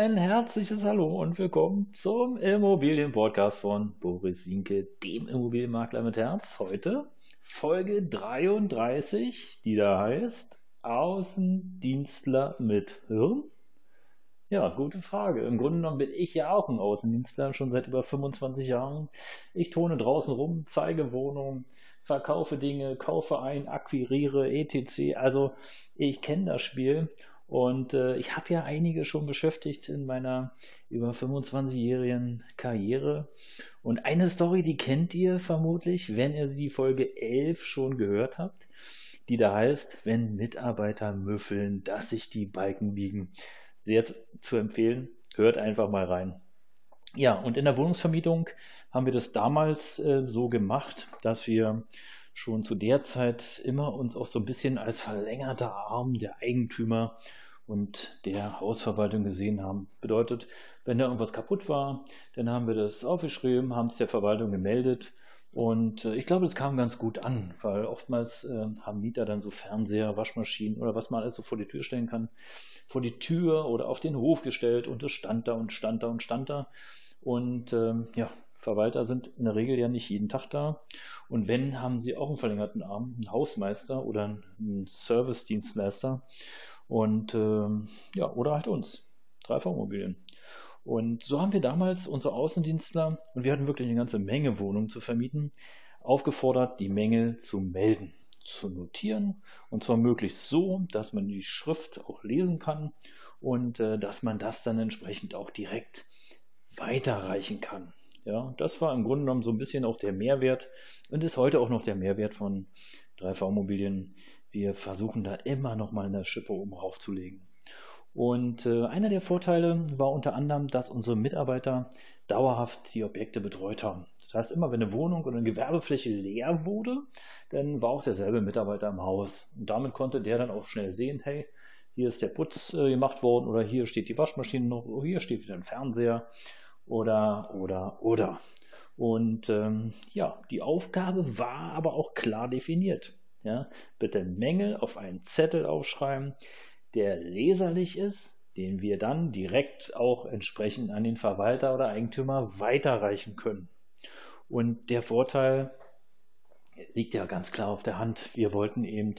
Ein herzliches Hallo und willkommen zum Immobilienpodcast von Boris Winke, dem Immobilienmakler mit Herz. Heute Folge 33, die da heißt Außendienstler mit Hirn. Ja, gute Frage. Im Grunde genommen bin ich ja auch ein Außendienstler, schon seit über 25 Jahren. Ich tone draußen rum, zeige Wohnungen, verkaufe Dinge, kaufe ein, akquiriere, etc. Also ich kenne das Spiel und äh, ich habe ja einige schon beschäftigt in meiner über 25-jährigen Karriere. Und eine Story, die kennt ihr vermutlich, wenn ihr die Folge 11 schon gehört habt, die da heißt, wenn Mitarbeiter müffeln, dass sich die Balken biegen. Sehr zu empfehlen, hört einfach mal rein. Ja, und in der Wohnungsvermietung haben wir das damals äh, so gemacht, dass wir schon zu der Zeit immer uns auch so ein bisschen als verlängerter Arm der Eigentümer und der Hausverwaltung gesehen haben. Bedeutet, wenn da irgendwas kaputt war, dann haben wir das aufgeschrieben, haben es der Verwaltung gemeldet und äh, ich glaube, das kam ganz gut an, weil oftmals äh, haben Mieter dann so Fernseher, Waschmaschinen oder was man alles so vor die Tür stellen kann, vor die Tür oder auf den Hof gestellt und es stand da und stand da und stand da. Und ähm, ja, Verwalter sind in der Regel ja nicht jeden Tag da. Und wenn, haben sie auch einen verlängerten Arm, einen Hausmeister oder einen Service-Dienstleister. Und ähm, ja, oder halt uns, 3V Immobilien. Und so haben wir damals unsere Außendienstler, und wir hatten wirklich eine ganze Menge Wohnungen zu vermieten, aufgefordert, die Menge zu melden, zu notieren. Und zwar möglichst so, dass man die Schrift auch lesen kann und äh, dass man das dann entsprechend auch direkt weiterreichen kann. Ja, das war im Grunde genommen so ein bisschen auch der Mehrwert und ist heute auch noch der Mehrwert von 3V Immobilien. Wir versuchen da immer noch mal eine Schippe oben raufzulegen. Und äh, einer der Vorteile war unter anderem, dass unsere Mitarbeiter dauerhaft die Objekte betreut haben. Das heißt, immer wenn eine Wohnung oder eine Gewerbefläche leer wurde, dann war auch derselbe Mitarbeiter im Haus. Und damit konnte der dann auch schnell sehen, hey, hier ist der Putz äh, gemacht worden oder hier steht die Waschmaschine noch, oder hier steht wieder ein Fernseher oder, oder, oder. Und ähm, ja, die Aufgabe war aber auch klar definiert. Ja, bitte Mängel auf einen Zettel aufschreiben, der leserlich ist, den wir dann direkt auch entsprechend an den Verwalter oder Eigentümer weiterreichen können. Und der Vorteil liegt ja ganz klar auf der Hand. Wir wollten eben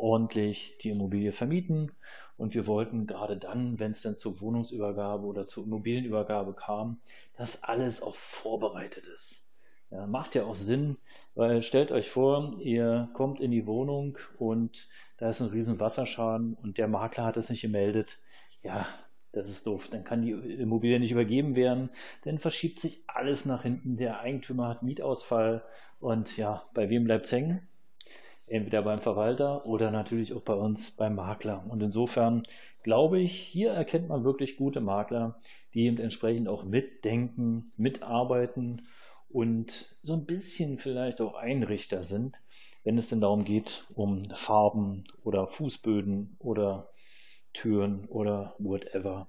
ordentlich die Immobilie vermieten und wir wollten gerade dann, wenn es dann zur Wohnungsübergabe oder zur Immobilienübergabe kam, dass alles auch vorbereitet ist. Ja, macht ja auch Sinn, weil stellt euch vor, ihr kommt in die Wohnung und da ist ein riesen Wasserschaden und der Makler hat es nicht gemeldet. Ja, das ist doof. Dann kann die Immobilie nicht übergeben werden. Dann verschiebt sich alles nach hinten. Der Eigentümer hat Mietausfall und ja, bei wem bleibt es hängen? Entweder beim Verwalter oder natürlich auch bei uns beim Makler. Und insofern glaube ich, hier erkennt man wirklich gute Makler, die eben entsprechend auch mitdenken, mitarbeiten und so ein bisschen vielleicht auch Einrichter sind, wenn es denn darum geht, um Farben oder Fußböden oder Türen oder whatever,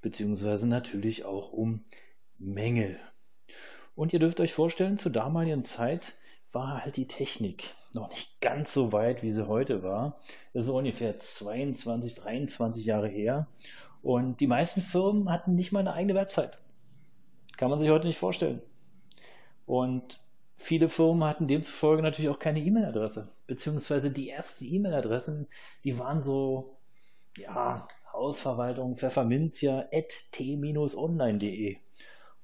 beziehungsweise natürlich auch um Mängel. Und ihr dürft euch vorstellen, zur damaligen Zeit war halt die Technik noch nicht ganz so weit, wie sie heute war. Das ist ungefähr 22, 23 Jahre her. Und die meisten Firmen hatten nicht mal eine eigene Website. Kann man sich heute nicht vorstellen. Und viele Firmen hatten demzufolge natürlich auch keine E-Mail-Adresse. Beziehungsweise die ersten E-Mail-Adressen, die waren so, ja, Hausverwaltung Pfefferminzia at t-online.de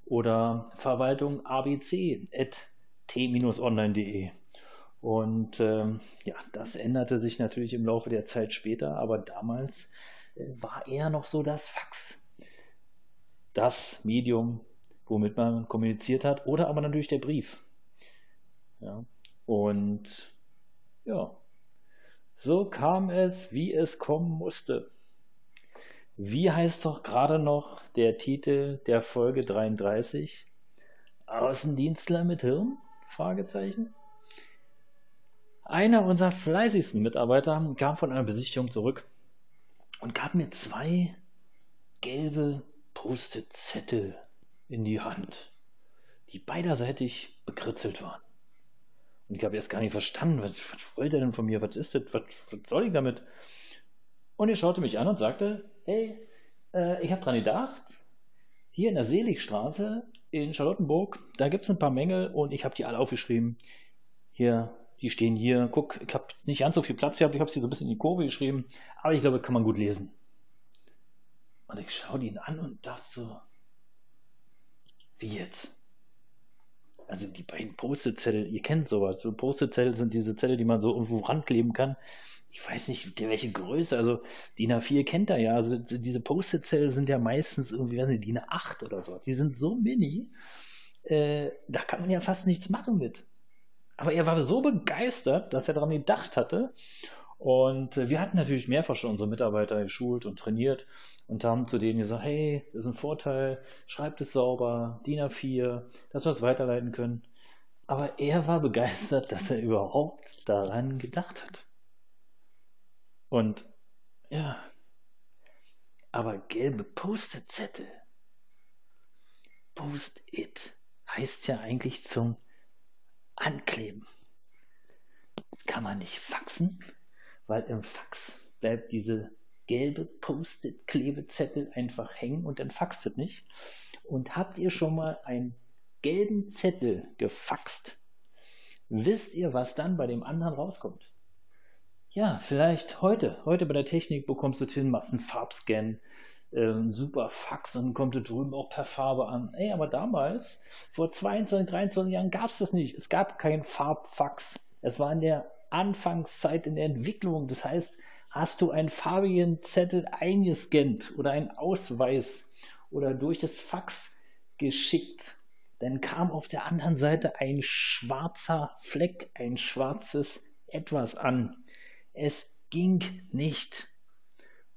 oder Verwaltung abc at t-online.de. Und ähm, ja, das änderte sich natürlich im Laufe der Zeit später, aber damals äh, war eher noch so das Fax. Das Medium, womit man kommuniziert hat, oder aber natürlich der Brief. Ja. Und ja, so kam es, wie es kommen musste. Wie heißt doch gerade noch der Titel der Folge 33? Außendienstler mit Hirn? Fragezeichen. Einer unserer fleißigsten Mitarbeiter kam von einer Besichtigung zurück und gab mir zwei gelbe Post-it-Zettel in die Hand, die beiderseitig bekritzelt waren. Und ich habe erst gar nicht verstanden, was, was wollte er denn von mir? Was ist das? Was, was soll ich damit? Und er schaute mich an und sagte, hey, äh, ich habe dran gedacht, hier in der Seligstraße in Charlottenburg, da gibt es ein paar Mängel und ich habe die alle aufgeschrieben. Hier, die stehen hier. Guck, ich habe nicht ganz so viel Platz gehabt, ich habe sie so ein bisschen in die Kurve geschrieben, aber ich glaube, kann man gut lesen. Und ich schaue ihn an und dachte so, wie jetzt? Also die beiden Post-it-Zettel, ihr kennt sowas. So Post-it-Zettel sind diese Zettel, die man so irgendwo rankleben kann. Ich weiß nicht, welche Größe, also DIN A4 kennt er ja. Also diese Post-it-Zettel sind ja meistens irgendwie, weiß nicht, DIN A8 oder so. Die sind so mini, äh, da kann man ja fast nichts machen mit. Aber er war so begeistert, dass er daran gedacht hatte. Und äh, wir hatten natürlich mehrfach schon unsere Mitarbeiter geschult und trainiert und haben zu denen gesagt, hey, das ist ein Vorteil, schreibt es sauber, DIN A4, dass wir es weiterleiten können. Aber er war begeistert, dass er überhaupt daran gedacht hat. Und ja, aber gelbe Post-it-Zettel. Post-it heißt ja eigentlich zum Ankleben. Kann man nicht faxen, weil im Fax bleibt diese gelbe Post-it-Klebezettel einfach hängen und dann faxt es nicht. Und habt ihr schon mal einen gelben Zettel gefaxt? Wisst ihr, was dann bei dem anderen rauskommt? Ja, vielleicht heute. Heute bei der Technik bekommst du hin, machst einen Farbscan, ähm, super Fax und kommt du drüben auch per Farbe an. Ey, aber damals, vor 22, 23 Jahren, gab es das nicht. Es gab kein Farbfax. Es war in der Anfangszeit in der Entwicklung. Das heißt, Hast du einen farbigen Zettel eingescannt oder einen Ausweis oder durch das Fax geschickt, dann kam auf der anderen Seite ein schwarzer Fleck, ein schwarzes Etwas an. Es ging nicht.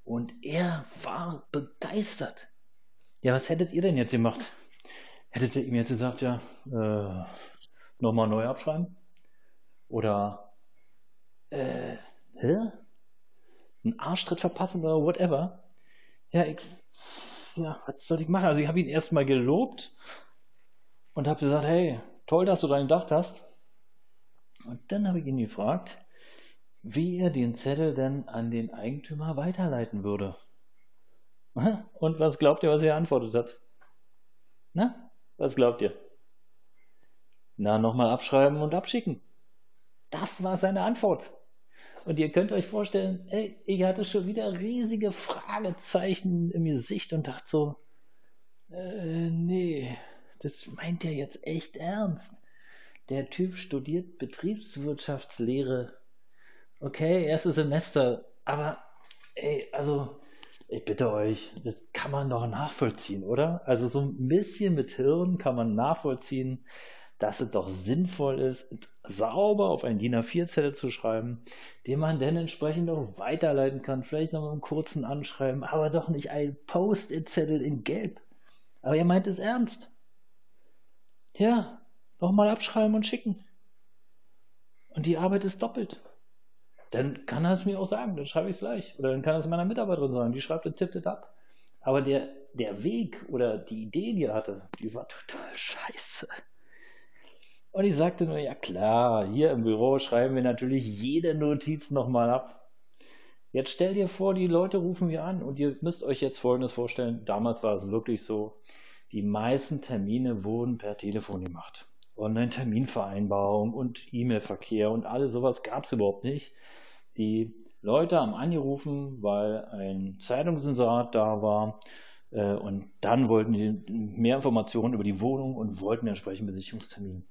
Und er war begeistert. Ja, was hättet ihr denn jetzt gemacht? Hättet ihr ihm jetzt gesagt, ja, äh, nochmal neu abschreiben? Oder, äh, hä? einen Arschtritt verpassen oder whatever. Ja, ich, ja, was soll ich machen? Also ich habe ihn erstmal gelobt und habe gesagt, hey, toll, dass du daran gedacht hast. Und dann habe ich ihn gefragt, wie er den Zettel denn an den Eigentümer weiterleiten würde. Und was glaubt ihr, was er antwortet hat? Na, was glaubt ihr? Na, nochmal abschreiben und abschicken. Das war seine Antwort. Und ihr könnt euch vorstellen, ey, ich hatte schon wieder riesige Fragezeichen im Gesicht und dachte so, äh, nee, das meint er jetzt echt ernst. Der Typ studiert Betriebswirtschaftslehre. Okay, erstes Semester, aber ey, also ich bitte euch, das kann man doch nachvollziehen, oder? Also so ein bisschen mit Hirn kann man nachvollziehen, dass es doch sinnvoll ist, sauber auf ein DIN A4-Zettel zu schreiben, den man dann entsprechend auch weiterleiten kann, vielleicht noch einen kurzen Anschreiben, aber doch nicht ein Post-it-Zettel in Gelb. Aber ihr meint es ernst. Ja, nochmal abschreiben und schicken. Und die Arbeit ist doppelt. Dann kann er es mir auch sagen, dann schreibe ich es gleich. Oder dann kann es meiner Mitarbeiterin sagen, die schreibt und tippt es ab. Aber der, der Weg oder die Idee, die er hatte, die war total scheiße. Und ich sagte nur, ja klar, hier im Büro schreiben wir natürlich jede Notiz nochmal ab. Jetzt stell dir vor, die Leute rufen wir an und ihr müsst euch jetzt Folgendes vorstellen. Damals war es wirklich so, die meisten Termine wurden per Telefon gemacht. Online-Terminvereinbarung und E-Mail-Verkehr und alles sowas gab es überhaupt nicht. Die Leute haben angerufen, weil ein Zeitungsinserat da war äh, und dann wollten die mehr Informationen über die Wohnung und wollten entsprechend Besichtigungstermin.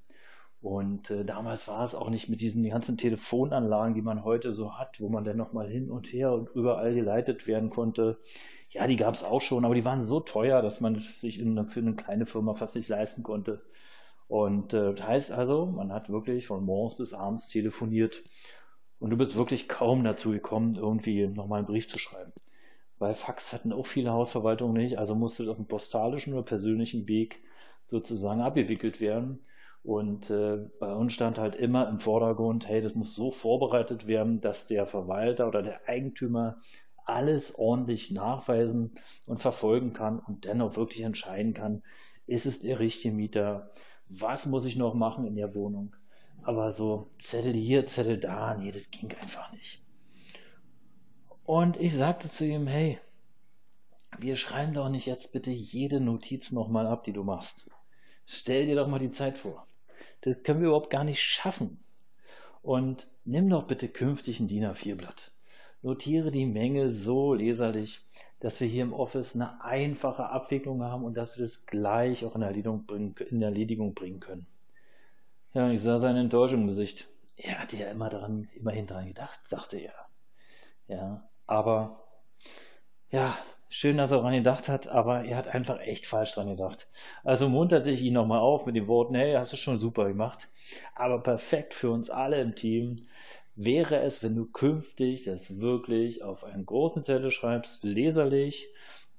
Und äh, damals war es auch nicht mit diesen ganzen Telefonanlagen, die man heute so hat, wo man dann nochmal hin und her und überall geleitet werden konnte. Ja, die gab es auch schon, aber die waren so teuer, dass man sich in, für eine kleine Firma fast nicht leisten konnte. Und äh, das heißt also, man hat wirklich von morgens bis abends telefoniert und du bist wirklich kaum dazu gekommen, irgendwie nochmal einen Brief zu schreiben. Weil Fax hatten auch viele Hausverwaltungen nicht, also musste auf dem postalischen oder persönlichen Weg sozusagen abgewickelt werden. Und äh, bei uns stand halt immer im Vordergrund, hey, das muss so vorbereitet werden, dass der Verwalter oder der Eigentümer alles ordentlich nachweisen und verfolgen kann und dennoch wirklich entscheiden kann, ist es der richtige Mieter, was muss ich noch machen in der Wohnung. Aber so Zettel hier, Zettel da, nee, das ging einfach nicht. Und ich sagte zu ihm, hey, wir schreiben doch nicht jetzt bitte jede Notiz nochmal ab, die du machst. Stell dir doch mal die Zeit vor. Das können wir überhaupt gar nicht schaffen. Und nimm doch bitte künftig ein DIN A4-Blatt. Notiere die Menge so leserlich, dass wir hier im Office eine einfache Abwicklung haben und dass wir das gleich auch in Erledigung bringen, in Erledigung bringen können. Ja, ich sah seine Enttäuschung im Gesicht. Er hatte ja immer daran, immerhin daran gedacht, sagte er. Ja, aber, ja, schön, dass er daran gedacht hat, aber er hat einfach echt falsch daran gedacht. Also munterte ich ihn nochmal auf mit den Worten, hey, hast du schon super gemacht, aber perfekt für uns alle im Team wäre es, wenn du künftig das wirklich auf einen großen Zettel schreibst, leserlich,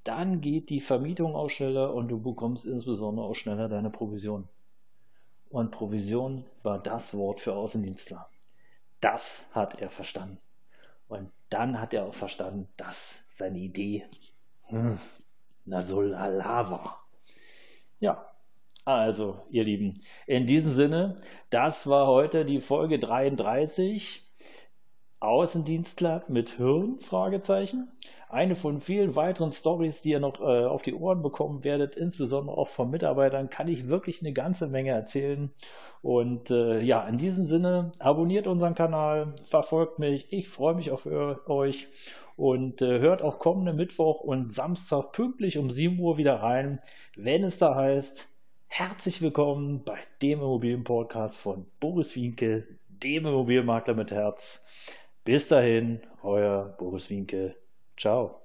dann geht die Vermietung auch schneller und du bekommst insbesondere auch schneller deine Provision. Und Provision war das Wort für Außendienstler. Das hat er verstanden. Und dann hat er auch verstanden, dass seine Idee na so war. Ja, also, ihr Lieben, in diesem Sinne, das war heute die Folge 33. Außendienstler mit Hirn? Fragezeichen. Eine von vielen weiteren Stories, die ihr noch äh, auf die Ohren bekommen werdet, insbesondere auch von Mitarbeitern, kann ich wirklich eine ganze Menge erzählen. Und äh, ja, in diesem Sinne, abonniert unseren Kanal, verfolgt mich, ich freue mich auf euch und äh, hört auch kommenden Mittwoch und Samstag pünktlich um 7 Uhr wieder rein, wenn es da heißt, herzlich willkommen bei dem Immobilienpodcast von Boris Winke, dem Immobilienmakler mit Herz. Bis dahin, euer Boris Winke. Ciao.